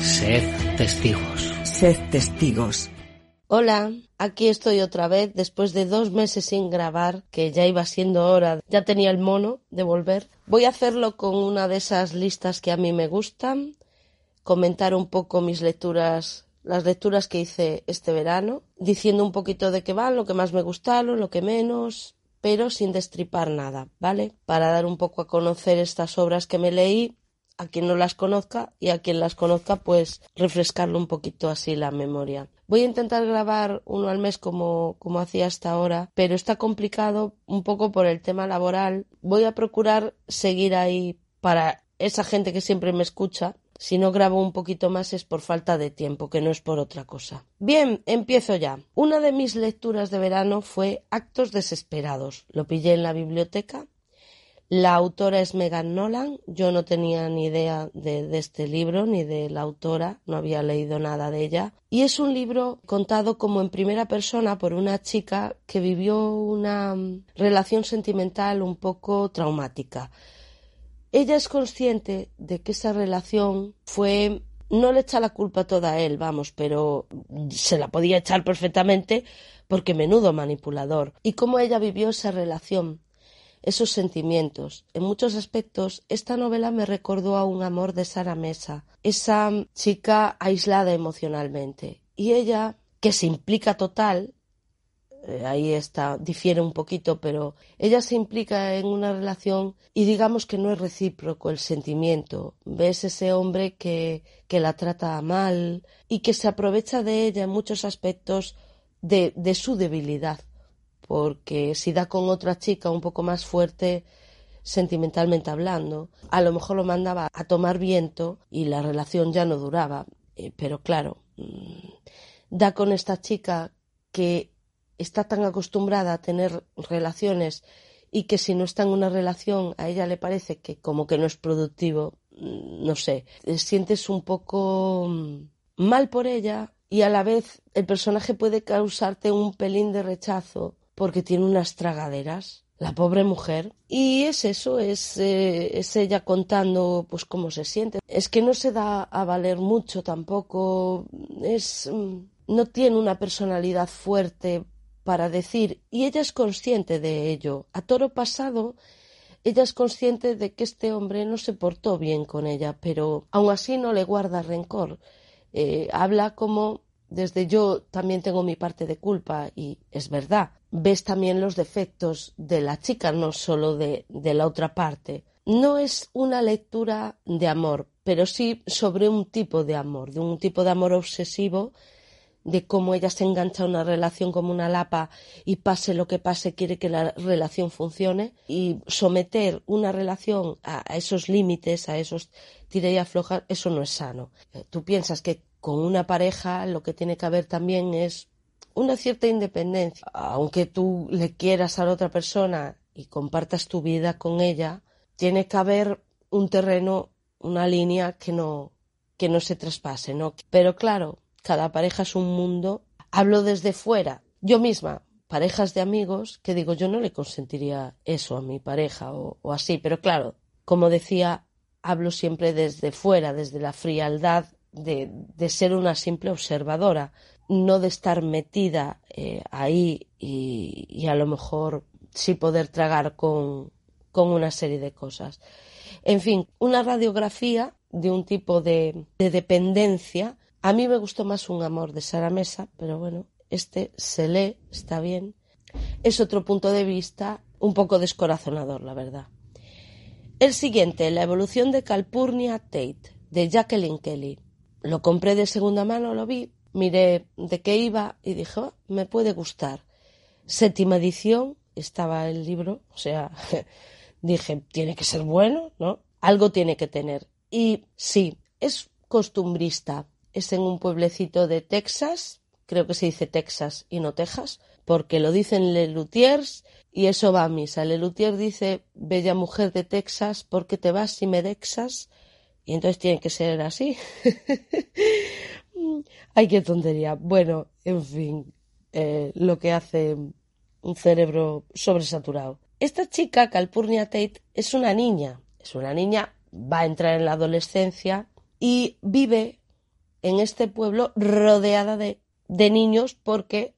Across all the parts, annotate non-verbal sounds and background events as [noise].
Sed testigos. Sed testigos. Hola, aquí estoy otra vez después de dos meses sin grabar, que ya iba siendo hora, ya tenía el mono de volver. Voy a hacerlo con una de esas listas que a mí me gustan, comentar un poco mis lecturas, las lecturas que hice este verano, diciendo un poquito de qué van, lo que más me gustaron, lo que menos, pero sin destripar nada, ¿vale? Para dar un poco a conocer estas obras que me leí a quien no las conozca y a quien las conozca pues refrescarlo un poquito así la memoria. Voy a intentar grabar uno al mes como, como hacía hasta ahora, pero está complicado un poco por el tema laboral. Voy a procurar seguir ahí para esa gente que siempre me escucha. Si no grabo un poquito más es por falta de tiempo, que no es por otra cosa. Bien, empiezo ya. Una de mis lecturas de verano fue Actos Desesperados. Lo pillé en la biblioteca la autora es Megan Nolan. Yo no tenía ni idea de, este libro ni de la autora, no había leído nada de ella. Y es un libro contado como en primera persona por una chica que vivió una relación sentimental un poco traumática. Ella es consciente de que esa relación fue no le echa la culpa toda a él, vamos, pero se la podía echar perfectamente porque menudo manipulador. Y cómo ella vivió esa relación esos sentimientos. En muchos aspectos, esta novela me recordó a un amor de Sara Mesa, esa chica aislada emocionalmente. Y ella, que se implica total, eh, ahí está, difiere un poquito, pero ella se implica en una relación y digamos que no es recíproco el sentimiento. Ves ese hombre que, que la trata mal y que se aprovecha de ella en muchos aspectos de, de su debilidad porque si da con otra chica un poco más fuerte sentimentalmente hablando, a lo mejor lo mandaba a tomar viento y la relación ya no duraba. Eh, pero claro, mm, da con esta chica que está tan acostumbrada a tener relaciones y que si no está en una relación a ella le parece que como que no es productivo, mm, no sé, sientes un poco mm, mal por ella y a la vez el personaje puede causarte un pelín de rechazo porque tiene unas tragaderas, la pobre mujer. Y es eso, es, eh, es ella contando pues cómo se siente. Es que no se da a valer mucho tampoco, es mm, no tiene una personalidad fuerte para decir, y ella es consciente de ello. A toro pasado, ella es consciente de que este hombre no se portó bien con ella, pero aún así no le guarda rencor. Eh, habla como desde yo también tengo mi parte de culpa y es verdad. Ves también los defectos de la chica, no solo de, de la otra parte. No es una lectura de amor, pero sí sobre un tipo de amor, de un tipo de amor obsesivo, de cómo ella se engancha a una relación como una lapa y pase lo que pase, quiere que la relación funcione y someter una relación a, esos límites, a esos tira y afloja, eso no es sano. Tú piensas que con una pareja lo que tiene que haber también es una cierta independencia. Aunque tú le quieras a la otra persona y compartas tu vida con ella, tiene que haber un terreno, una línea que no, que no se traspase, ¿no? Pero claro, cada pareja es un mundo. Hablo desde fuera. Yo misma, parejas de amigos, que digo, yo no le consentiría eso a mi pareja o, o así, pero claro, como decía, hablo siempre desde fuera, desde la frialdad de, de ser una simple observadora, no de estar metida eh, ahí y, y, a lo mejor sí poder tragar con, con, una serie de cosas. En fin, una radiografía de un tipo de, de dependencia A mí me gustó más Un amor de Sara Mesa, pero bueno, este se lee, está bien. Es otro punto de vista un poco descorazonador, la verdad. El siguiente, La evolución de Calpurnia Tate, de Jacqueline Kelly. Lo compré de segunda mano, lo vi, miré de qué iba y dije, "Oh, me puede gustar. Séptima edición, estaba el libro, o sea, [laughs] dije, tiene que ser bueno, ¿no? Algo tiene que tener. Y sí, es costumbrista. Es en un pueblecito de Texas, creo que se dice Texas y no Texas, porque lo dicen Lelutiers y eso va a misa. Lelutier dice, bella mujer de Texas, ¿por qué te vas si me dexas? Y entonces tiene que ser así. [laughs] Ay, qué tontería. Bueno, en fin, eh, lo que hace un cerebro sobresaturado. Esta chica, Calpurnia Tate, es una niña. Es una niña, va a entrar en la adolescencia y vive en este pueblo rodeada de, de niños porque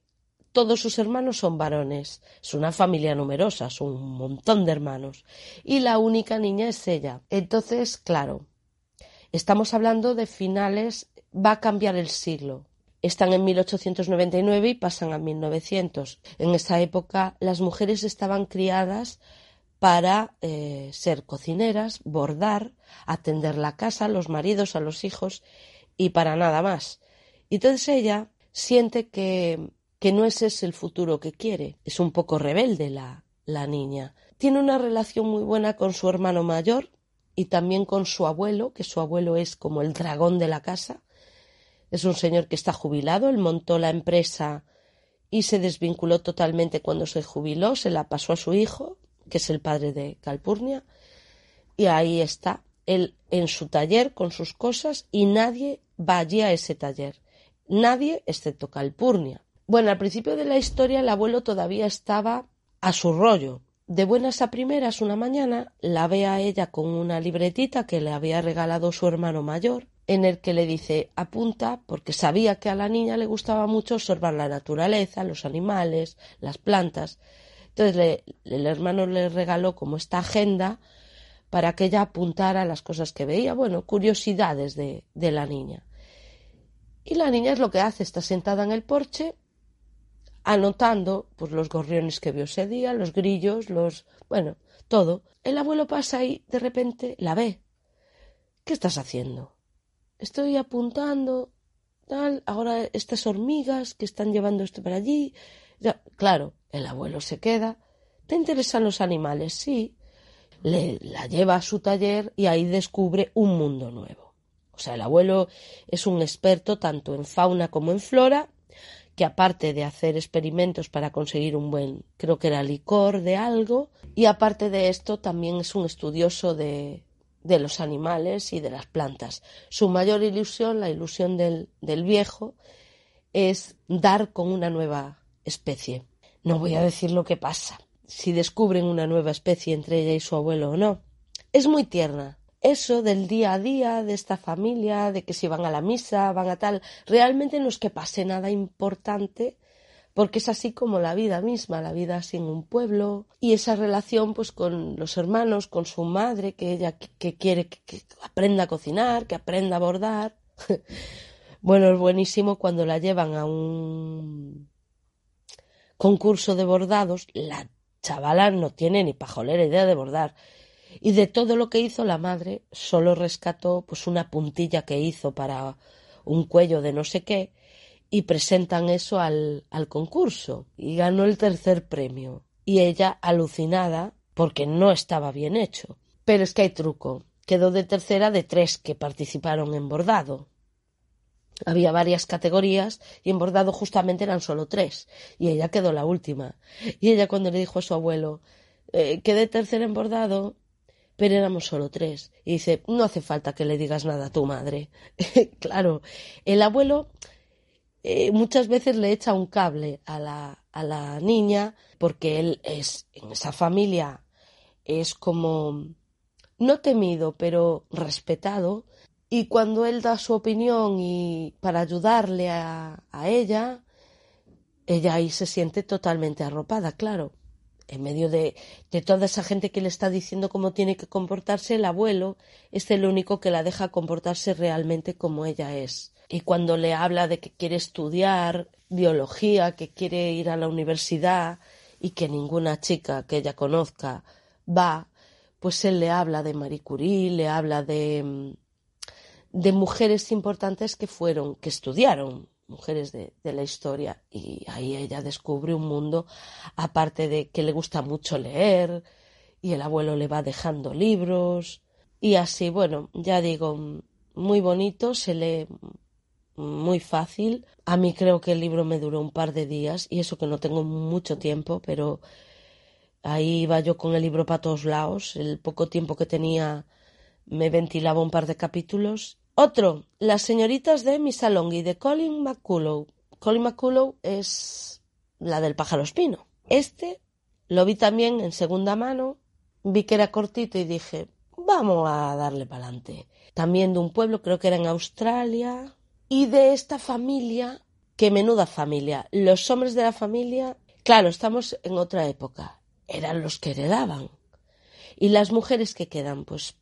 todos sus hermanos son varones. Es una familia numerosa, son un montón de hermanos. Y la única niña es ella. Entonces, claro, estamos hablando de finales, va a cambiar el siglo. Están en 1899 y pasan a 1900. En esa época las mujeres estaban criadas para eh, ser cocineras, bordar, atender la casa, los maridos, a los hijos y para nada más. Y entonces ella siente que, que no ese es el futuro que quiere. Es un poco rebelde la, la niña. Tiene una relación muy buena con su hermano mayor y también con su abuelo, que su abuelo es como el dragón de la casa. Es un señor que está jubilado, él montó la empresa y se desvinculó totalmente cuando se jubiló, se la pasó a su hijo, que es el padre de Calpurnia, y ahí está, él en su taller con sus cosas y nadie va allí a ese taller. Nadie excepto Calpurnia. Bueno, al principio de la historia el abuelo todavía estaba a su rollo. De buenas a primeras una mañana la ve a ella con una libretita que le había regalado su hermano mayor en el que le dice apunta porque sabía que a la niña le gustaba mucho observar la naturaleza, los animales, las plantas. Entonces el hermano le regaló como esta agenda para que ella apuntara las cosas que veía, bueno, curiosidades de, de la niña. Y la niña es lo que hace, está sentada en el porche anotando pues los gorriones que vio ese día, los grillos, los bueno, todo. El abuelo pasa y de repente la ve. ¿Qué estás haciendo? Estoy apuntando tal, ahora estas hormigas que están llevando esto para allí. Ya, claro, el abuelo se queda. ¿Te interesan los animales? Sí. Le, la lleva a su taller y ahí descubre un mundo nuevo. O sea, el abuelo es un experto tanto en fauna como en flora que aparte de hacer experimentos para conseguir un buen, creo que era licor de algo, y aparte de esto también es un estudioso de, de los animales y de las plantas. Su mayor ilusión, la ilusión del, del viejo, es dar con una nueva especie. No voy a decir lo que pasa, si descubren una nueva especie entre ella y su abuelo o no. Es muy tierna, eso del día a día de esta familia, de que si van a la misa, van a tal, realmente no es que pase nada importante, porque es así como la vida misma, la vida en un pueblo, y esa relación pues con los hermanos, con su madre, que ella que quiere que, que, aprenda a cocinar, que aprenda a bordar. [laughs] bueno, es buenísimo cuando la llevan a un concurso de bordados, la chavala no tiene ni pajolera idea de bordar y de todo lo que hizo la madre solo rescató pues una puntilla que hizo para un cuello de no sé qué y presentan eso al, al concurso y ganó el tercer premio. Y ella alucinada porque no estaba bien hecho. Pero es que hay truco. Quedó de tercera de tres que participaron en bordado. Había varias categorías y en bordado justamente eran solo tres. Y ella quedó la última. Y ella cuando le dijo a su abuelo eh, quedé tercera en bordado pero éramos solo tres. Y dice, no hace falta que le digas nada a tu madre. [laughs] claro, el abuelo eh, muchas veces le echa un cable a la, a la niña porque él es, en esa familia, es como, no temido, pero respetado. Y cuando él da su opinión y para ayudarle a, a ella, ella ahí se siente totalmente arropada, claro en medio de, toda esa gente que le está diciendo cómo tiene que comportarse, el abuelo es el único que la deja comportarse realmente como ella es. y cuando le habla de que quiere estudiar biología, que quiere ir a la universidad y que ninguna chica que ella conozca va, pues él le habla de Marie Curie, le habla de mujeres importantes que fueron, que estudiaron, mujeres de, la historia, y ahí ella descubre un mundo, aparte de que le gusta mucho leer, y el abuelo le va dejando libros, y así, bueno, ya digo, muy bonito, se lee muy fácil. A mí creo que el libro me duró un par de días, y eso que no tengo mucho tiempo, pero Ahí iba yo con el libro para todos lados. El poco tiempo que tenía me ventilaba un par de capítulos. Otro, Las señoritas de y de Colin McCullough. Colin McCullough es la del pájaro espino. Este lo vi también en segunda mano, vi que era cortito y dije, vamos a darle para adelante. También de un pueblo, creo que era en Australia, y de esta familia, qué menuda familia. Los hombres de la familia, claro, estamos en otra época eran los que heredaban. Y las mujeres que quedan, pues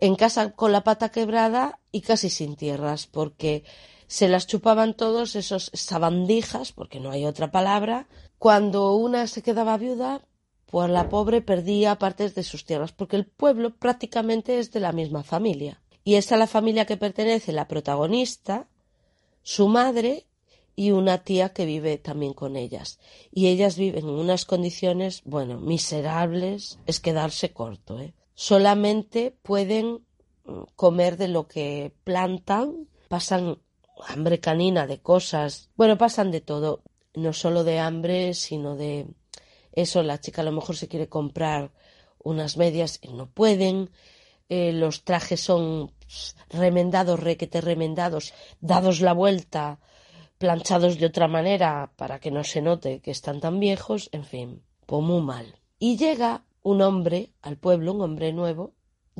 en casa con la pata quebrada y casi sin tierras, porque se las chupaban todos esos sabandijas, porque no hay otra palabra. Cuando una se quedaba viuda, pues la pobre perdía partes de sus tierras, porque el pueblo prácticamente es de la misma familia. Y es a la familia que pertenece la protagonista, su madre y una tía que vive también con ellas. Y ellas viven en unas condiciones, bueno, miserables, es quedarse corto, ¿eh? Solamente pueden mm, comer de lo que plantan, pasan hambre canina de cosas, bueno, pasan de todo, no solo de hambre, sino de eso, la chica a lo mejor se quiere comprar unas medias y no pueden, eh, los trajes son remendados, requete remendados, dados la vuelta, planchados de otra manera para que no se note que están tan viejos, en fin, pues muy mal. Y llega un hombre al pueblo, un hombre nuevo,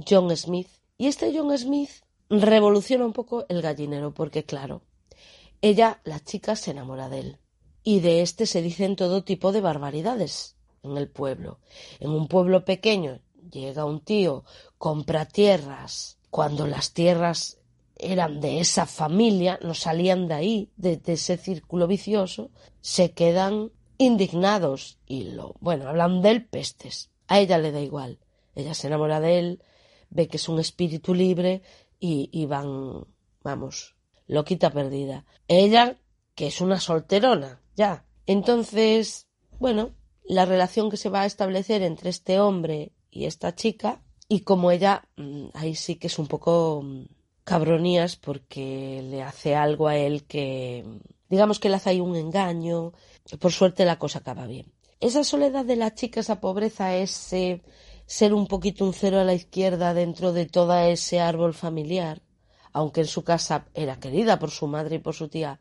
John Smith, y este John Smith revoluciona un poco el gallinero, porque claro, ella, la chica, se enamora de él. Y de este se dicen todo tipo de barbaridades en el pueblo. En un pueblo pequeño llega un tío, compra tierras, cuando las tierras eran de esa familia, no salían de ahí, de, ese círculo vicioso, se quedan indignados y lo, bueno, hablan de él pestes. A ella le da igual. Ella se enamora de él, ve que es un espíritu libre y, van, vamos, loquita perdida. Ella, que es una solterona, ya. Entonces, bueno, la relación que se va a establecer entre este hombre y esta chica, y como ella, mm, ahí sí que es un poco mm, cabronías porque le hace algo a él que, digamos que le hace ahí un engaño. Por suerte la cosa acaba bien. Esa soledad de la chica, esa pobreza, ese ser un poquito un cero a la izquierda dentro de todo ese árbol familiar, aunque en su casa era querida por su madre y por su tía,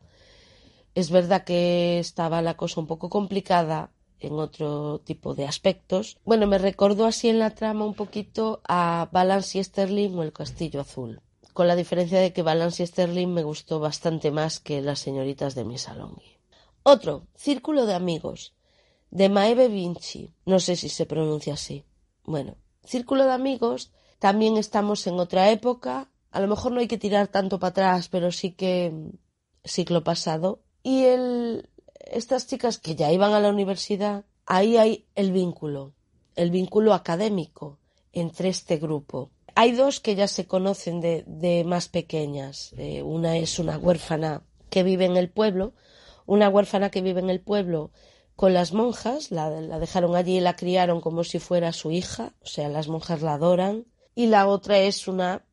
es verdad que estaba la cosa un poco complicada en otro tipo de aspectos. Bueno, me recordó así en la trama un poquito a Balance y Sterling o El Castillo Azul con la diferencia de que Balance y Sterling me gustó bastante más que las señoritas de mi salón. Otro, Círculo de Amigos, de Maeve Vinci, no sé si se pronuncia así. Bueno, Círculo de Amigos, también estamos en otra época, a lo mejor no hay que tirar tanto para atrás, pero sí que siglo pasado. Y estas chicas que ya iban a la universidad, ahí hay el vínculo, el vínculo académico entre este grupo. Hay dos que ya se conocen de, más pequeñas. Eh, una es una huérfana que vive en el pueblo, una huérfana que vive en el pueblo con las monjas, la, dejaron allí y la criaron como si fuera su hija, o sea, las monjas la adoran. Y la otra es una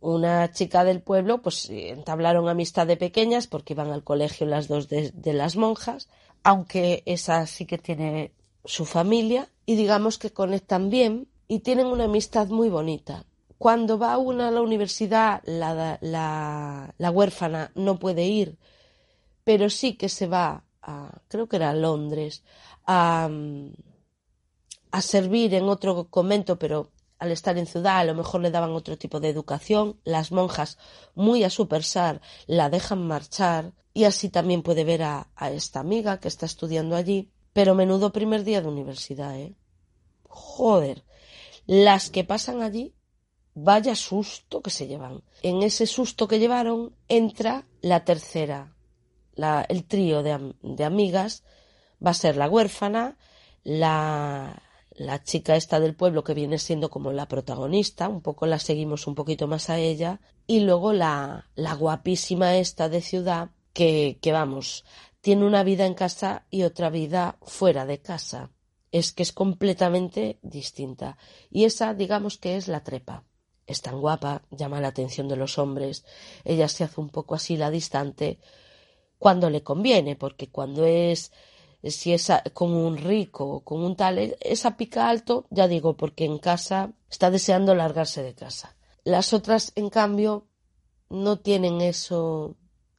una chica del pueblo, pues entablaron amistad de pequeñas porque iban al colegio las dos de, las monjas, aunque esa sí que tiene su familia y digamos que conectan bien y tienen una amistad muy bonita. Cuando va una a la universidad, la, la, la huérfana no puede ir, pero sí que se va a, creo que era Londres, a, a servir en otro convento, pero al estar en ciudad a lo mejor le daban otro tipo de educación, las monjas, muy a su pesar, la dejan marchar y así también puede ver a, a, esta amiga que está estudiando allí, pero menudo primer día de universidad, ¿eh? Joder, las que pasan allí, vaya susto que se llevan. En ese susto que llevaron entra la tercera, la, el trío de, de amigas, va a ser la huérfana, la, la chica esta del pueblo que viene siendo como la protagonista, un poco la seguimos un poquito más a ella, y luego la, la guapísima esta de ciudad que, que vamos, tiene una vida en casa y otra vida fuera de casa. Es que es completamente distinta. Y esa, digamos que es la trepa. Es tan guapa, llama la atención de los hombres. Ella se hace un poco así la distante cuando le conviene, porque cuando es si es con un rico o con un tal, e- esa pica alto, ya digo, porque en casa está deseando largarse de casa. Las otras, en cambio, no tienen eso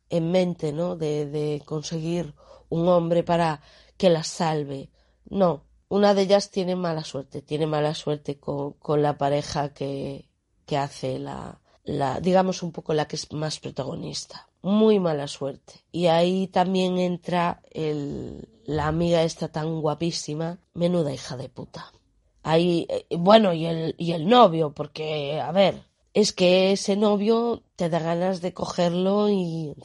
en mente, ¿no? De, de conseguir un hombre para que las salve. No, una de ellas tiene mala suerte, tiene mala suerte con, con la pareja que, que hace la, la, digamos un poco la que es más protagonista. Muy mala suerte. Y ahí también entra el, la amiga esta tan guapísima, menuda hija de puta. Ahí, eh, bueno, y el, y el novio, porque, a ver, es que ese novio te da ganas de cogerlo y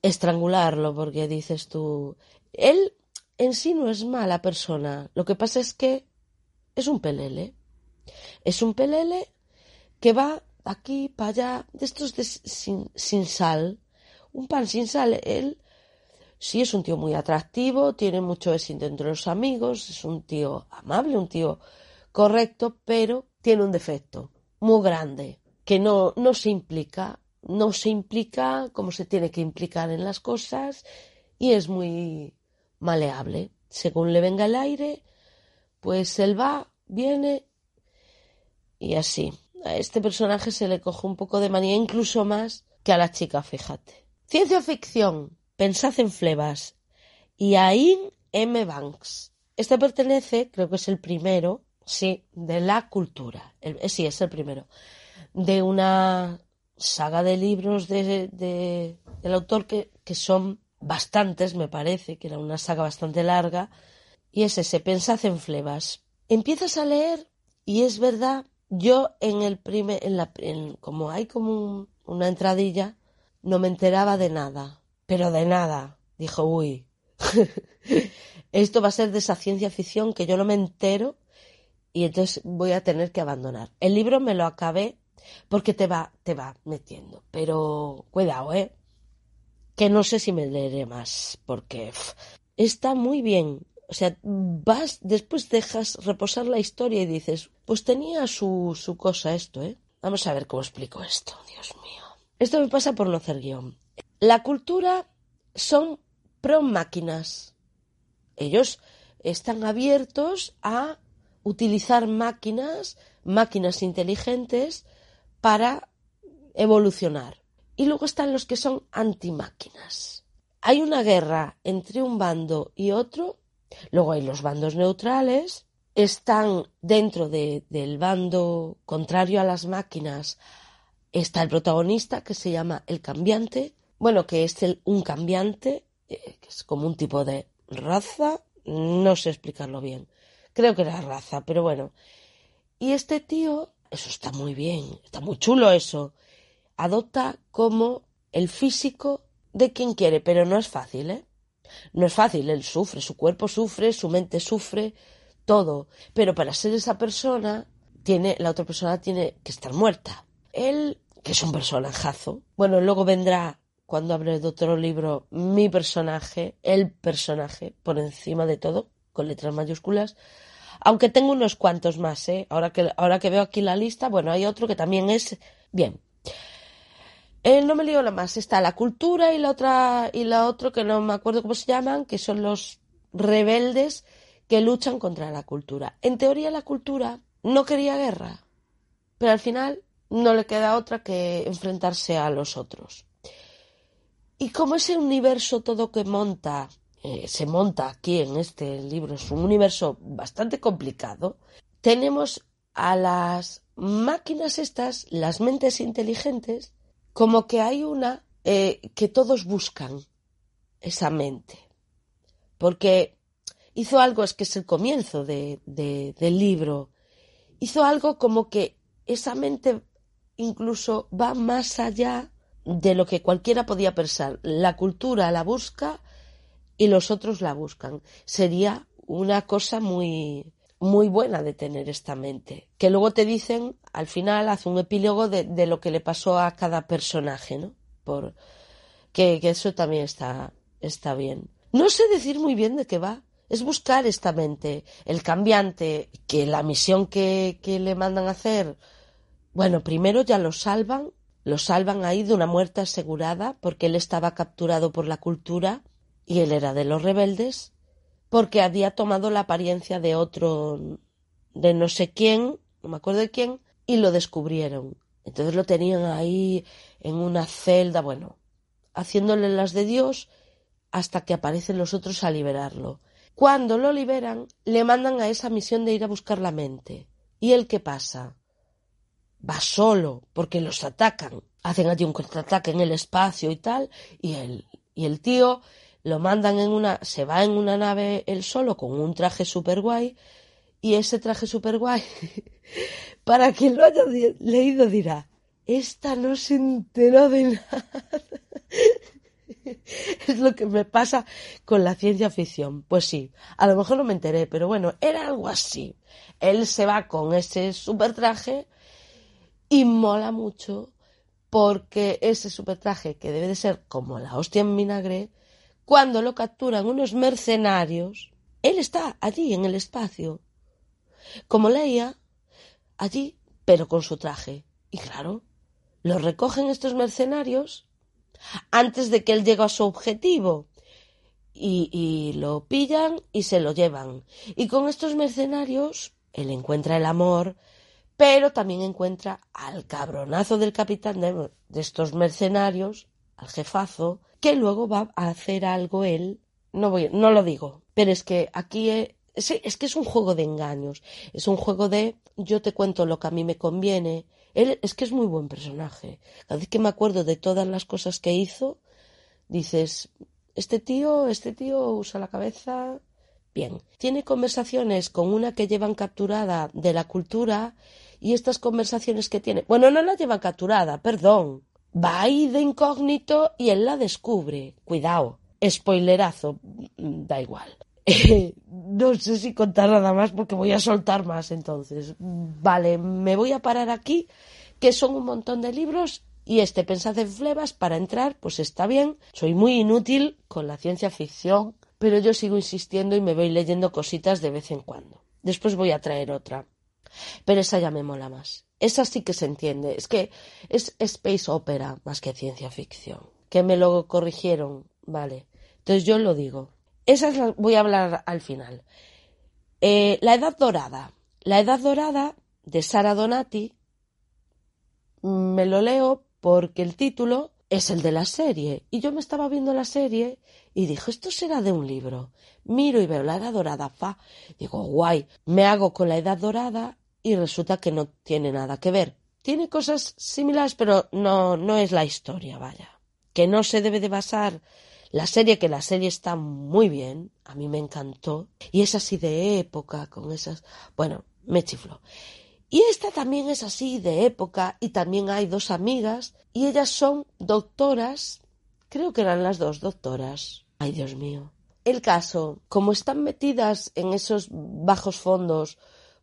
estrangularlo, porque dices tú, él en sí no es mala persona, lo que pasa es que es un pelele. Es un pelele que va aquí para allá, de estos de sin, sin sal, un pan sin sal. Él sí es un tío muy atractivo, tiene mucho éxito entre los amigos, es un tío amable, un tío correcto, pero tiene un defecto muy grande, que no, no se implica, no se implica como se tiene que implicar en las cosas y es muy maleable. Según le venga el aire, pues él va, viene y así. A este personaje se le coge un poco de manía, incluso más que a la chica, fíjate. Ciencia ficción, pensad en Flebas. Y Ain M. Banks. Este pertenece, creo que es el primero, sí, de la cultura. Eh, sí, es el primero. De una saga de libros de, de- del autor que, que son bastantes, me parece, que era una saga bastante larga. Y es ese, pensad en Flebas. Empiezas a leer y es verdad, yo en el primer, en la, como hay como un- una entradilla, no me enteraba de nada, pero de nada. Dijo, uy, [laughs] esto va a ser de esa ciencia ficción que yo no me entero y entonces voy a tener que abandonar. El libro me lo acabé porque te va, te va metiendo, pero cuidado, eh, que no sé si me leeré más porque está muy bien. O sea, vas, después dejas reposar la historia y dices, pues tenía su, su cosa esto, ¿eh? Vamos a ver cómo explico esto, Dios mío. Esto me pasa por no hacer guion. La cultura son pro máquinas. Ellos están abiertos a utilizar máquinas, máquinas inteligentes, para evolucionar. Y luego están los que son antimáquinas. Hay una guerra entre un bando y otro, luego hay los bandos neutrales, están dentro de- del bando contrario a las máquinas, está el protagonista que se llama el cambiante, bueno, que es el, un cambiante, eh, que es como un tipo de raza, no sé explicarlo bien, creo que era raza, pero bueno. Y este tío, eso está muy bien, está muy chulo eso, adopta como el físico de quien quiere, pero no es fácil, ¿eh? No es fácil, él sufre, su cuerpo sufre, su mente sufre, todo. Pero para ser esa persona, tiene, la otra persona tiene que estar muerta. Él, que es un personajazo, bueno, luego vendrá, cuando de otro libro, mi personaje, el personaje, por encima de todo, con letras mayúsculas, aunque tengo unos cuantos más, ¿eh? Ahora que, ahora que veo aquí la lista, bueno, hay otro que también es bien. Eh, no me lío la más. Está la cultura y la otra y la otra que no me acuerdo cómo se llaman, que son los rebeldes que luchan contra la cultura. En teoría la cultura no quería guerra, pero al final no le queda otra que enfrentarse a los otros. Y como ese universo todo que monta, eh, se monta aquí en este libro, es un universo bastante complicado, tenemos a las máquinas estas, las mentes inteligentes, como que hay una eh, que todos buscan esa mente. Porque hizo algo, es que es el comienzo de, de- del libro, hizo algo como que esa mente incluso va más allá de lo que cualquiera podía pensar. La cultura la busca y los otros la buscan. Sería una cosa muy, muy buena de tener esta mente. Que luego te dicen, al final, hace un epílogo de, lo que le pasó a cada personaje, ¿no? Por, que, que eso también está, está bien. No sé decir muy bien de qué va. Es buscar esta mente, el cambiante, que la misión que, que le mandan a hacer, bueno, primero ya lo salvan, lo salvan ahí de una muerte asegurada, porque él estaba capturado por la cultura y él era de los rebeldes, porque había tomado la apariencia de otro, de no sé quién, no me acuerdo de quién, y lo descubrieron. Entonces lo tenían ahí en una celda, bueno, haciéndole las de Dios hasta que aparecen los otros a liberarlo. Cuando lo liberan, le mandan a esa misión de ir a buscar la mente. ¿Y él qué pasa? Va solo, porque los atacan. Hacen allí un contraataque en el espacio y tal, y el, y el tío lo mandan en una, se va en una nave él solo con un traje super guay, y ese traje super guay, [laughs] para quien lo haya leído dirá, esta no se enteró de nada. [laughs] es lo que me pasa con la ciencia ficción. Pues sí, a lo mejor no me enteré, pero bueno, era algo así. Él se va con ese super traje y mola mucho porque ese super traje, que debe de ser como la hostia en vinagre, cuando lo capturan unos mercenarios, él está allí en el espacio, como Leia, allí, pero con su traje. Y claro, lo recogen estos mercenarios antes de que él llegue a su objetivo. Y, y, lo pillan y se lo llevan. Y con estos mercenarios, él encuentra el amor, pero también encuentra al cabronazo del capitán de, estos mercenarios, al jefazo, que luego va a hacer algo él. No voy, no lo digo, pero es que aquí es, es que es un juego de engaños, es un juego de yo te cuento lo que a mí me conviene, él es que es muy buen personaje. Cada vez que me acuerdo de todas las cosas que hizo, dices, este tío, este tío usa la cabeza bien. Tiene conversaciones con una que llevan capturada de la cultura y estas conversaciones que tiene, bueno, no la llevan capturada, perdón. Va ahí de incógnito y él la descubre. Cuidado, spoilerazo, da igual. [laughs] no sé si contar nada más porque voy a soltar más entonces. Vale, me voy a parar aquí, que son un montón de libros y este Pensad en Flebas para entrar, pues está bien. Soy muy inútil con la ciencia ficción, pero yo sigo insistiendo y me voy leyendo cositas de vez en cuando. Después voy a traer otra. Pero esa ya me mola más. Esa sí que se entiende. Es que es space opera más que ciencia ficción. Que me lo corrigieron, vale. Entonces yo lo digo. Esas las voy a hablar al final. Eh, la Edad Dorada. La Edad Dorada de Sara Donati me lo leo porque el título es el de la serie. Y yo me estaba viendo la serie y dije, esto será de un libro. Miro y veo la Edad Dorada, fa. Digo, guay, me hago con la Edad Dorada y resulta que no tiene nada que ver. Tiene cosas similares, pero no, no es la historia, vaya. Que no se debe de basar la serie, que la serie está muy bien, a mí me encantó, y es así de época, con esas... Bueno, me chifló. Y esta también es así de época, y también hay dos amigas, y ellas son doctoras, creo que eran las dos doctoras. Ay, Dios mío. El caso, como están metidas en esos bajos fondos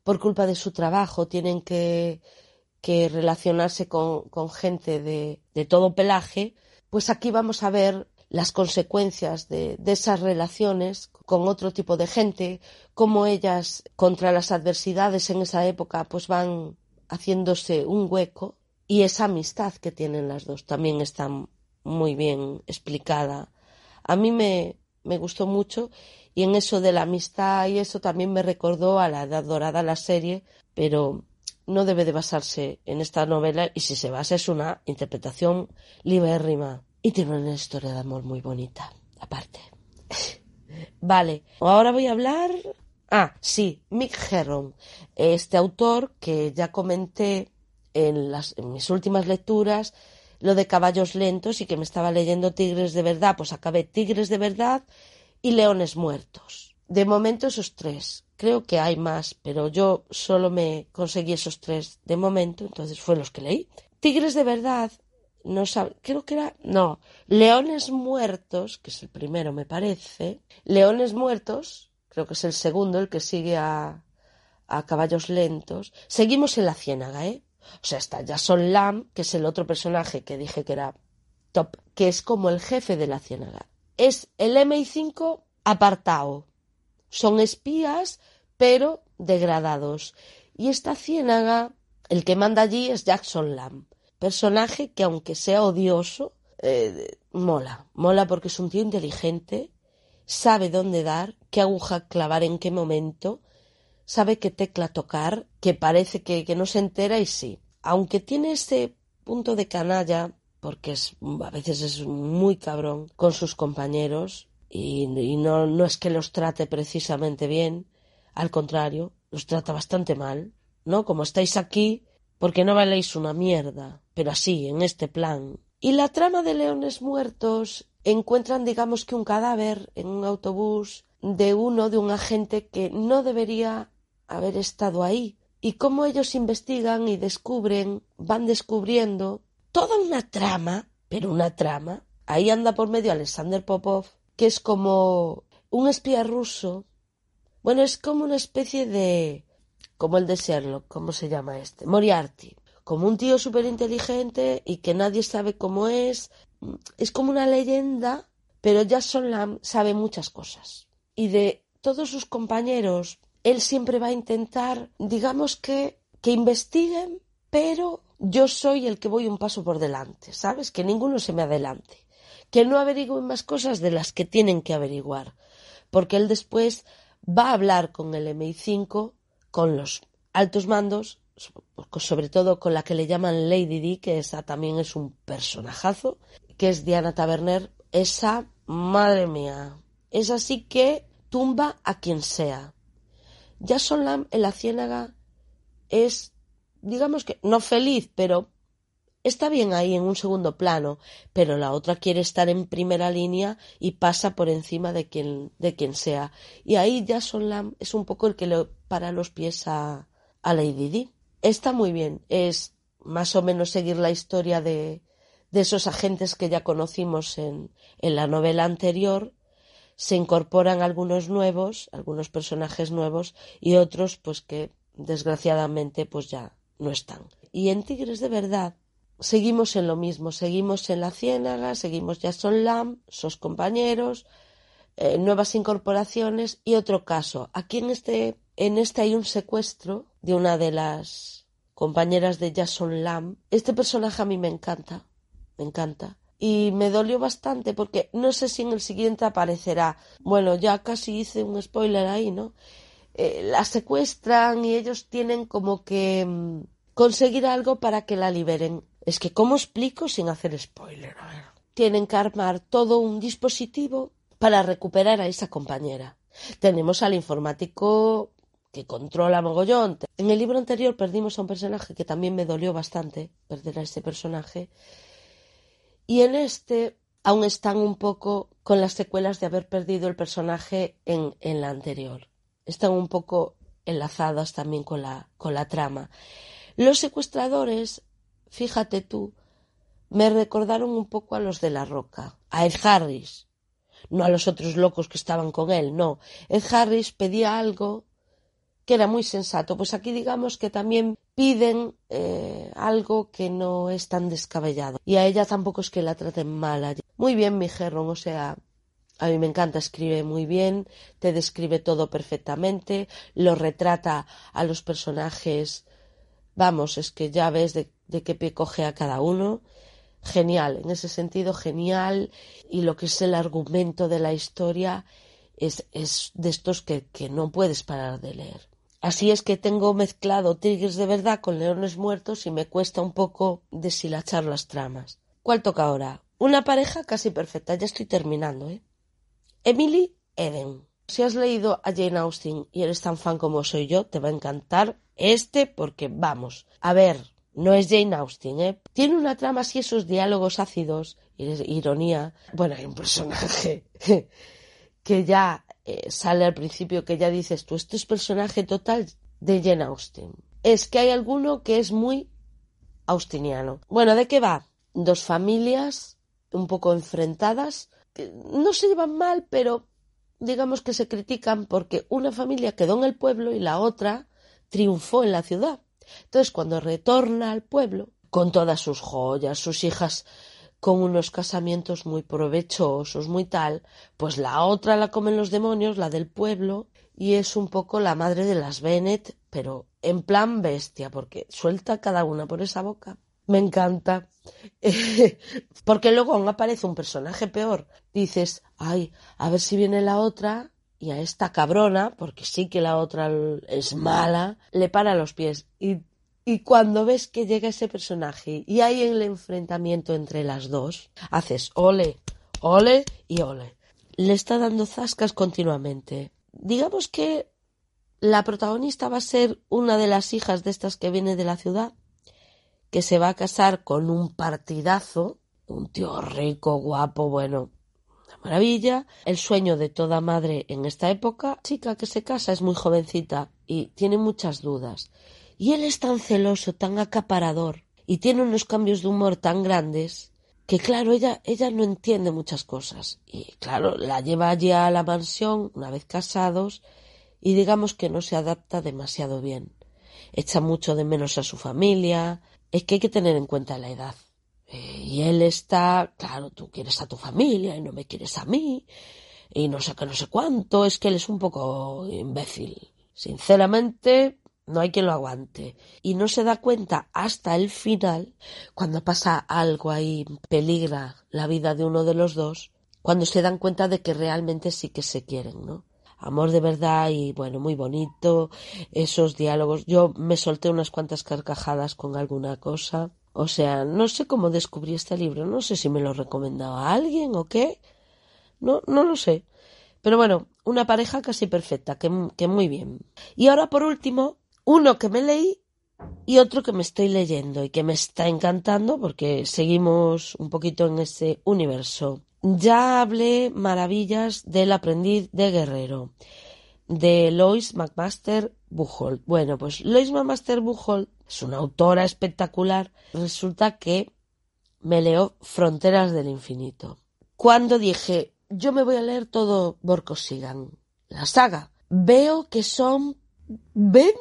por culpa de su trabajo, tienen que, que relacionarse con, con gente de, de todo pelaje, pues aquí vamos a ver las consecuencias de, de, esas relaciones con otro tipo de gente, cómo ellas contra las adversidades en esa época pues van haciéndose un hueco y esa amistad que tienen las dos también está muy bien explicada. A mí me, me gustó mucho y en eso de la amistad y eso también me recordó a la Edad Dorada la serie, pero no debe de basarse en esta novela y si se basa es una interpretación libérrima y tiene una historia de amor muy bonita, aparte. [laughs] vale, ahora voy a hablar. Ah, sí, Mick Herron, este autor que ya comenté en, las, en mis últimas lecturas, lo de caballos lentos y que me estaba leyendo Tigres de verdad, pues acabé Tigres de verdad y Leones muertos. De momento esos tres. Creo que hay más, pero yo solo me conseguí esos tres de momento, entonces fue los que leí. Tigres de verdad, no sab... creo que era, no, Leones Muertos, que es el primero me parece, Leones Muertos, creo que es el segundo, el que sigue a, a Caballos Lentos. Seguimos en la ciénaga, ¿eh? O sea, está Jason Lamb, que es el otro personaje que dije que era top, que es como el jefe de la ciénaga. Es el MI5 apartado. Son espías, pero degradados. Y esta ciénaga, el que manda allí es Jackson Lamb. Personaje que aunque sea odioso, eh, mola. Mola porque es un tío inteligente, sabe dónde dar, qué aguja clavar en qué momento, sabe qué tecla tocar, que parece que, que no se entera y sí. Aunque tiene ese punto de canalla, porque es, a veces es muy cabrón con sus compañeros y, no, no es que los trate precisamente bien, al contrario, los trata bastante mal, ¿no? Como estáis aquí, porque no valéis una mierda, pero así, en este plan. Y la trama de Leones Muertos encuentran, digamos que un cadáver en un autobús de uno, de un agente que no debería haber estado ahí. Y cómo ellos investigan y descubren, van descubriendo toda una trama, pero una trama. Ahí anda por medio Alexander Popov, que es como un espía ruso. Bueno, es como una especie de como el de Sherlock, ¿cómo se llama este? Moriarty, como un tío súper inteligente y que nadie sabe cómo es. Es como una leyenda, pero Jason Lamb sabe muchas cosas. Y de todos sus compañeros, él siempre va a intentar, digamos que, que investiguen, pero yo soy el que voy un paso por delante, ¿sabes? Que ninguno se me adelante. Que no averigüen más cosas de las que tienen que averiguar. Porque él después va a hablar con el MI5 con los altos mandos, sobre todo con la que le llaman Lady Di, que esa también es un personajazo, que es Diana Taverner. Esa, madre mía, es así que tumba a quien sea. Jason Lamb en la ciénaga es, digamos que, no feliz, pero está bien ahí en un segundo plano, pero la otra quiere estar en primera línea y pasa por encima de quien, de quien sea. Y ahí Jason Lamb es un poco el que le para los pies a, a Lady Di. Está muy bien, es más o menos seguir la historia de, de esos agentes que ya conocimos en, en la novela anterior. Se incorporan algunos nuevos, algunos personajes nuevos y otros pues que desgraciadamente pues ya no están. Y en Tigres de verdad seguimos en lo mismo, seguimos en la ciénaga, seguimos Jason Lamb, sus compañeros, eh, nuevas incorporaciones y otro caso. Aquí en este, en este hay un secuestro de una de las compañeras de Jason Lamb. Este personaje a mí me encanta, me encanta. Y me dolió bastante porque no sé si en el siguiente aparecerá. Bueno, ya casi hice un spoiler ahí, ¿no? Eh, la secuestran y ellos tienen como que mm, conseguir algo para que la liberen. Es que, ¿cómo explico sin hacer spoiler? A ver. Tienen que armar todo un dispositivo para recuperar a esa compañera. Tenemos al informático que controla mogollón. En el libro anterior perdimos a un personaje que también me dolió bastante perder a ese personaje. Y en este aún están un poco con las secuelas de haber perdido el personaje en, en la anterior. Están un poco enlazadas también con la, con la trama. Los secuestradores fíjate tú, me recordaron un poco a los de la roca, a Ed Harris, no a los otros locos que estaban con él, no. Ed Harris pedía algo que era muy sensato. Pues aquí digamos que también piden eh, algo que no es tan descabellado. Y a ella tampoco es que la traten mal. Muy bien, mi Gerron, o sea, a mí me encanta, escribe muy bien, te describe todo perfectamente, lo retrata a los personajes. Vamos, es que ya ves de de qué pie coge a cada uno. Genial, en ese sentido, genial. Y lo que es el argumento de la historia es, es de estos que, que no puedes parar de leer. Así es que tengo mezclado tigres de verdad con leones muertos y me cuesta un poco deshilachar las tramas. ¿Cuál toca ahora? Una pareja casi perfecta, ya estoy terminando, ¿eh? Emily Eden. Si has leído a Jane Austen y eres tan fan como soy yo, te va a encantar este porque vamos. A ver, no es Jane Austen, ¿eh? Tiene una trama así, esos diálogos ácidos, ironía. Bueno, hay un personaje [laughs] que ya eh, sale al principio que ya dices tú, esto es personaje total de Jane Austen. Es que hay alguno que es muy austiniano. Bueno, ¿de qué va? Dos familias un poco enfrentadas, que no se llevan mal, pero digamos que se critican porque una familia quedó en el pueblo y la otra triunfó en la ciudad. Entonces, cuando retorna al pueblo, con todas sus joyas, sus hijas con unos casamientos muy provechosos, muy tal, pues la otra la comen los demonios, la del pueblo, y es un poco la madre de las Bennett, pero en plan bestia, porque suelta cada una por esa boca. Me encanta. [laughs] porque luego aún aparece un personaje peor. Dices, ay, a ver si viene la otra y a esta cabrona, porque sí que la otra es mala, le para los pies. Y, y cuando ves que llega ese personaje y hay el enfrentamiento entre las dos, haces ole, ole y ole. Le está dando zascas continuamente. Digamos que la protagonista va a ser una de las hijas de estas que viene de la ciudad, que se va a casar con un partidazo, un tío rico, guapo, bueno, una maravilla. El sueño de toda madre en esta época, chica que se casa es muy jovencita y tiene muchas dudas. Y él es tan celoso, tan acaparador, y tiene unos cambios de humor tan grandes que claro, ella, ella no entiende muchas cosas. Y claro, la lleva allí a la mansión, una vez casados, y digamos que no se adapta demasiado bien. Echa mucho de menos a su familia. Es que hay que tener en cuenta la edad. Eh, y él está, claro, tú quieres a tu familia y no me quieres a mí. Y no sé qué, no sé cuánto. Es que él es un poco imbécil. Sinceramente, no hay quien lo aguante. Y no se da cuenta hasta el final, cuando pasa algo ahí, peligra la vida de uno de los dos, cuando se dan cuenta de que realmente sí que se quieren, ¿no? Amor de verdad y bueno, muy bonito, esos diálogos. Yo me solté unas cuantas carcajadas con alguna cosa. O sea, no sé cómo descubrí este libro, no sé si me lo recomendaba alguien o qué. No, no lo sé. Pero bueno, una pareja casi perfecta, que, que muy bien. Y ahora por último, uno que me leí y otro que me estoy leyendo y que me está encantando porque seguimos un poquito en ese universo. Ya hablé maravillas del aprendiz de guerrero, de Lois McMaster Buchholz. Bueno, pues Lois McMaster Buchholz es una autora espectacular. Resulta que me leo Fronteras del Infinito. Cuando dije, yo me voy a leer todo Borkosigan, la saga, veo que son 20,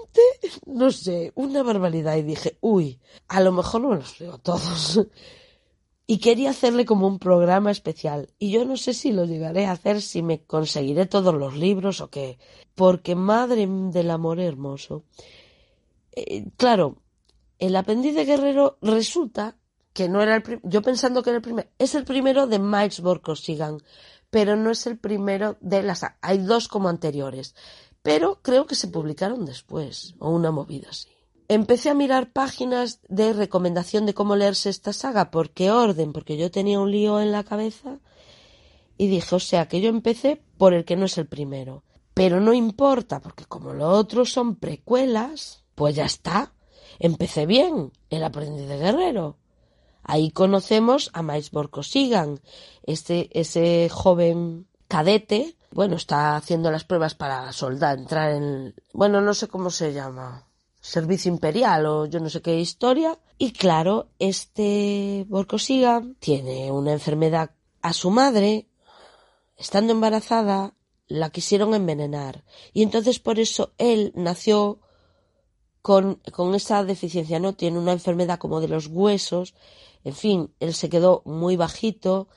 no sé, una barbaridad. Y dije, uy, a lo mejor no los leo todos [laughs] y quería hacerle como un programa especial. Y yo no sé si lo llegaré a hacer, si me conseguiré todos los libros o qué. Porque madre del amor hermoso. Eh, claro, el aprendiz de Guerrero resulta que no era el primero. Yo pensando que era el primero. Es el primero de Miles Borkosigan, pero no es el primero de las. Hay dos como anteriores. Pero creo que se publicaron después, o una movida así empecé a mirar páginas de recomendación de cómo leerse esta saga, por qué orden, porque yo tenía un lío en la cabeza y dije, o sea, que yo empecé por el que no es el primero. Pero no importa, porque como los otros son precuelas, pues ya está. Empecé bien, el aprendiz de guerrero. Ahí conocemos a Miles Borkosigan, este, ese joven cadete, bueno, está haciendo las pruebas para soldar, entrar en, bueno, no sé cómo se llama, servicio imperial o yo no sé qué historia. Y claro, este Borkosiga tiene una enfermedad a su madre, estando embarazada, la quisieron envenenar. Y entonces por eso él nació con, con esa deficiencia, ¿no? Tiene una enfermedad como de los huesos. En fin, él se quedó muy bajito,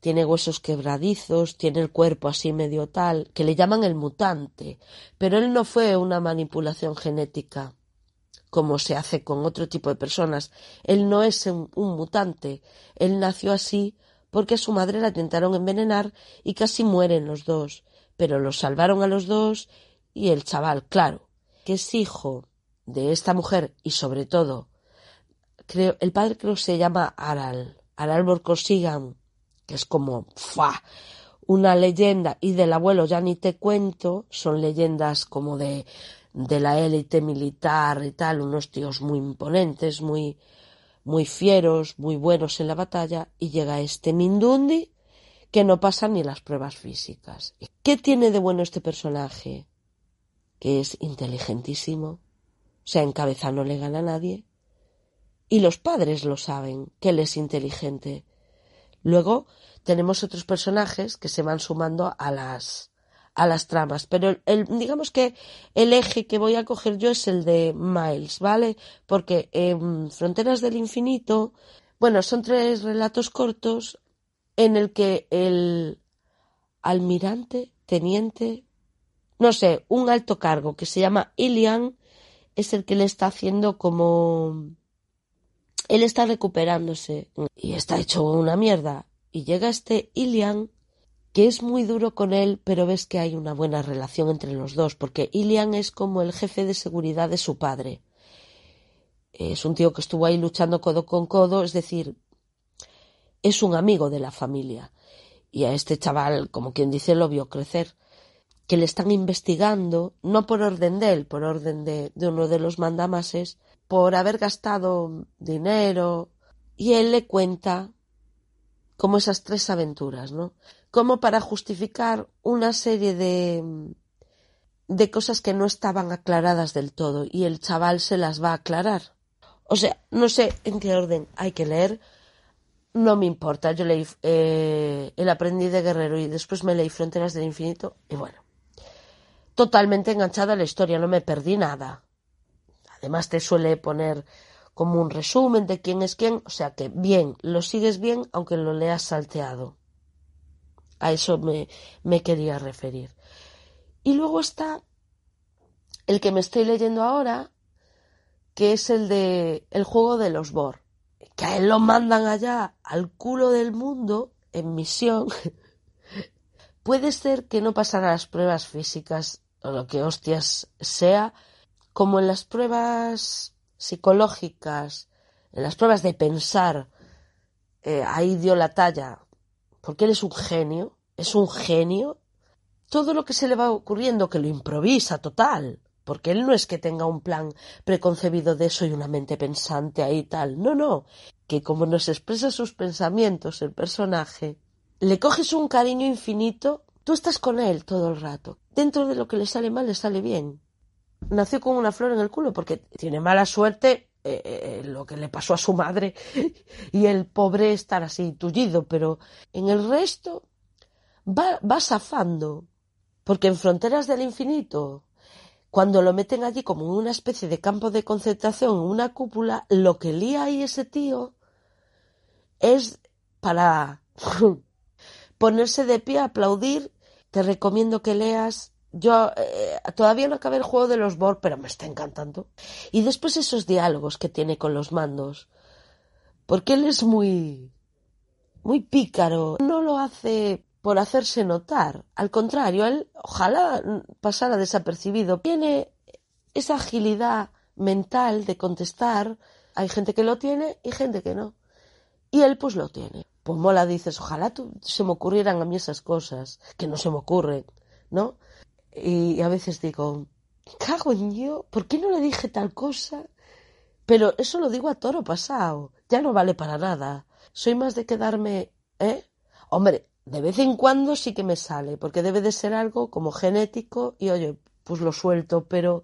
tiene huesos quebradizos, tiene el cuerpo así medio tal, que le llaman el mutante. Pero él no fue una manipulación genética como se hace con otro tipo de personas. Él no es un, mutante. Él nació así porque a su madre la intentaron envenenar y casi mueren los dos. Pero los salvaron a los dos y el chaval, claro, que es hijo de esta mujer y sobre todo, creo, el padre creo que se llama Aral, Aral Borkosigan, que es como, ¡fua! una leyenda y del abuelo ya ni te cuento, son leyendas como de de la élite militar y tal, unos tíos muy imponentes, muy, muy fieros, muy buenos en la batalla, y llega este Mindundi que no pasa ni las pruebas físicas. ¿Qué tiene de bueno este personaje? Que es inteligentísimo, o sea, en cabeza no le gana a nadie, y los padres lo saben, que él es inteligente. Luego tenemos otros personajes que se van sumando a las a las tramas, pero el, digamos que el eje que voy a coger yo es el de Miles, ¿vale? Porque en Fronteras del Infinito, bueno, son tres relatos cortos en el que el almirante, teniente, no sé, un alto cargo que se llama Ilian es el que le está haciendo como él está recuperándose y está hecho una mierda y llega este Ilian que es muy duro con él, pero ves que hay una buena relación entre los dos, porque Ilian es como el jefe de seguridad de su padre. Es un tío que estuvo ahí luchando codo con codo, es decir, es un amigo de la familia. Y a este chaval, como quien dice, lo vio crecer. Que le están investigando, no por orden de él, por orden de, de uno de los mandamases, por haber gastado dinero. Y él le cuenta como esas tres aventuras, ¿no? Como para justificar una serie de de cosas que no estaban aclaradas del todo y el chaval se las va a aclarar. O sea, no sé en qué orden hay que leer, no me importa. Yo leí eh, El aprendiz de guerrero y después me leí Fronteras del Infinito y bueno, totalmente enganchada a la historia, no me perdí nada. Además te suele poner como un resumen de quién es quién, o sea que bien, lo sigues bien aunque lo leas salteado. A eso me, me quería referir. Y luego está el que me estoy leyendo ahora, que es el de el juego de los Bor, que a él lo mandan allá al culo del mundo en misión. [laughs] Puede ser que no pasara las pruebas físicas o lo que hostias sea, como en las pruebas psicológicas, en las pruebas de pensar, eh, ahí dio la talla, porque él es un genio, es un genio, todo lo que se le va ocurriendo que lo improvisa total, porque él no es que tenga un plan preconcebido de eso y una mente pensante ahí tal, no, no, que como nos expresa sus pensamientos el personaje, le coges un cariño infinito, tú estás con él todo el rato, dentro de lo que le sale mal le sale bien, nació con una flor en el culo porque tiene mala suerte eh, eh, lo que le pasó a su madre [laughs] y el pobre estar así tullido, pero en el resto va, va zafando. Porque en Fronteras del Infinito, cuando lo meten allí como en una especie de campo de concentración, en una cúpula, lo que lía ahí ese tío es para [laughs] ponerse de pie, aplaudir. Te recomiendo que leas yo eh, todavía no acabé el juego de los Borg, pero me está encantando. Y después esos diálogos que tiene con los mandos. Porque él es muy. muy pícaro. No lo hace por hacerse notar. Al contrario, él ojalá pasara desapercibido. Tiene esa agilidad mental de contestar. Hay gente que lo tiene y gente que no. Y él pues lo tiene. Pues mola, dices, ojalá se me ocurrieran a mí esas cosas, que no se me ocurren, ¿no? Y a veces digo, cago en yo, ¿por qué no le dije tal cosa? Pero eso lo digo a toro pasado, ya no vale para nada. Soy más de quedarme, ¿eh? Hombre, de vez en cuando sí que me sale, porque debe de ser algo como genético y oye, pues lo suelto, pero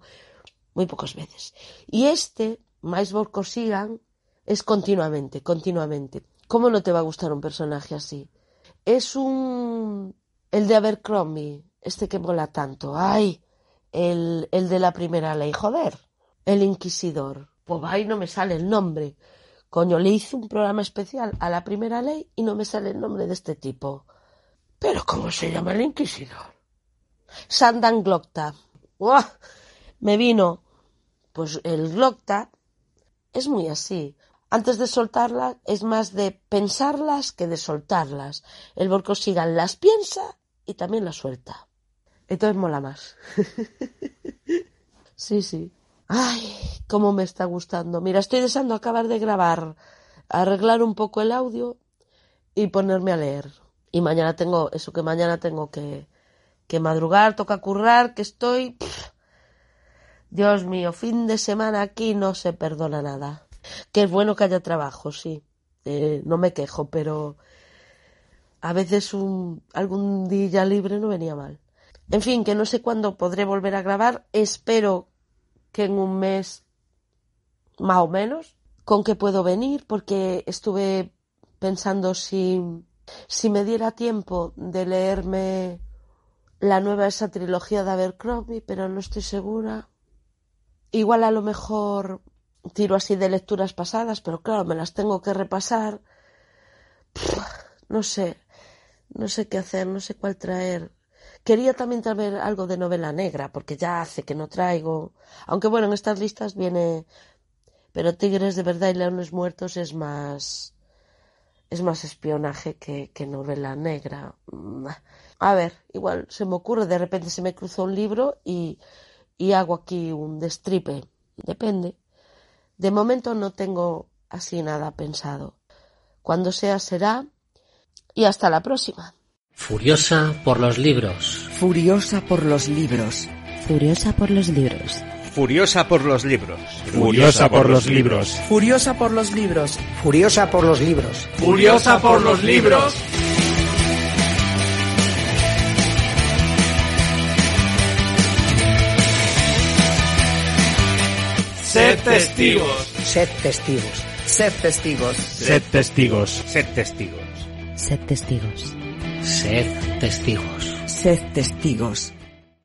muy pocas veces. Y este, Mais Sigan, es continuamente, continuamente. ¿Cómo no te va a gustar un personaje así? Es un... el de Abercrombie, este que mola tanto. ¡Ay! El, el de la primera ley, joder. El inquisidor. Pues ahí no me sale el nombre. Coño, le hice un programa especial a la primera ley y no me sale el nombre de este tipo. Pero ¿cómo se llama el inquisidor? Sandan Glocta. ¡Uah! Me vino. Pues el Glocta es muy así. Antes de soltarlas es más de pensarlas que de soltarlas. El Borcosigan las piensa y también las suelta. Entonces mola más. [laughs] sí, sí. Ay, cómo me está gustando. Mira, estoy deseando acabar de grabar, arreglar un poco el audio y ponerme a leer. Y mañana tengo, eso que mañana tengo que, que madrugar, toca currar, que estoy... Dios mío, fin de semana aquí no se perdona nada. Que es bueno que haya trabajo, sí. Eh, no me quejo, pero a veces un, algún día libre no venía mal. En fin, que no sé cuándo podré volver a grabar. Espero que en un mes más o menos. Con que puedo venir porque estuve pensando si, si me diera tiempo de leerme la nueva esa trilogía de Abercrombie, pero no estoy segura. Igual a lo mejor tiro así de lecturas pasadas, pero claro, me las tengo que repasar. no sé, no sé qué hacer, no sé cuál traer. Quería también traer algo de novela negra, porque ya hace que no traigo. Aunque bueno, en estas listas viene. Pero Tigres de verdad y Leones Muertos es más. Es más espionaje que, que novela negra. A ver, igual se me ocurre, de repente se me cruzó un libro y, y hago aquí un destripe. Depende. De momento no tengo así nada pensado. Cuando sea será. Y hasta la próxima. Furiosa por los libros. Furiosa por los libros. Furiosa por los libros. Furiosa por los libros. Furiosa por los libros. Furiosa por los libros. Furiosa por los libros. Furiosa por los libros. Testigos. Sed testigos. Sed testigos. Sed testigos. Sed testigos. Sed testigos. Sed testigos. Sed testigos.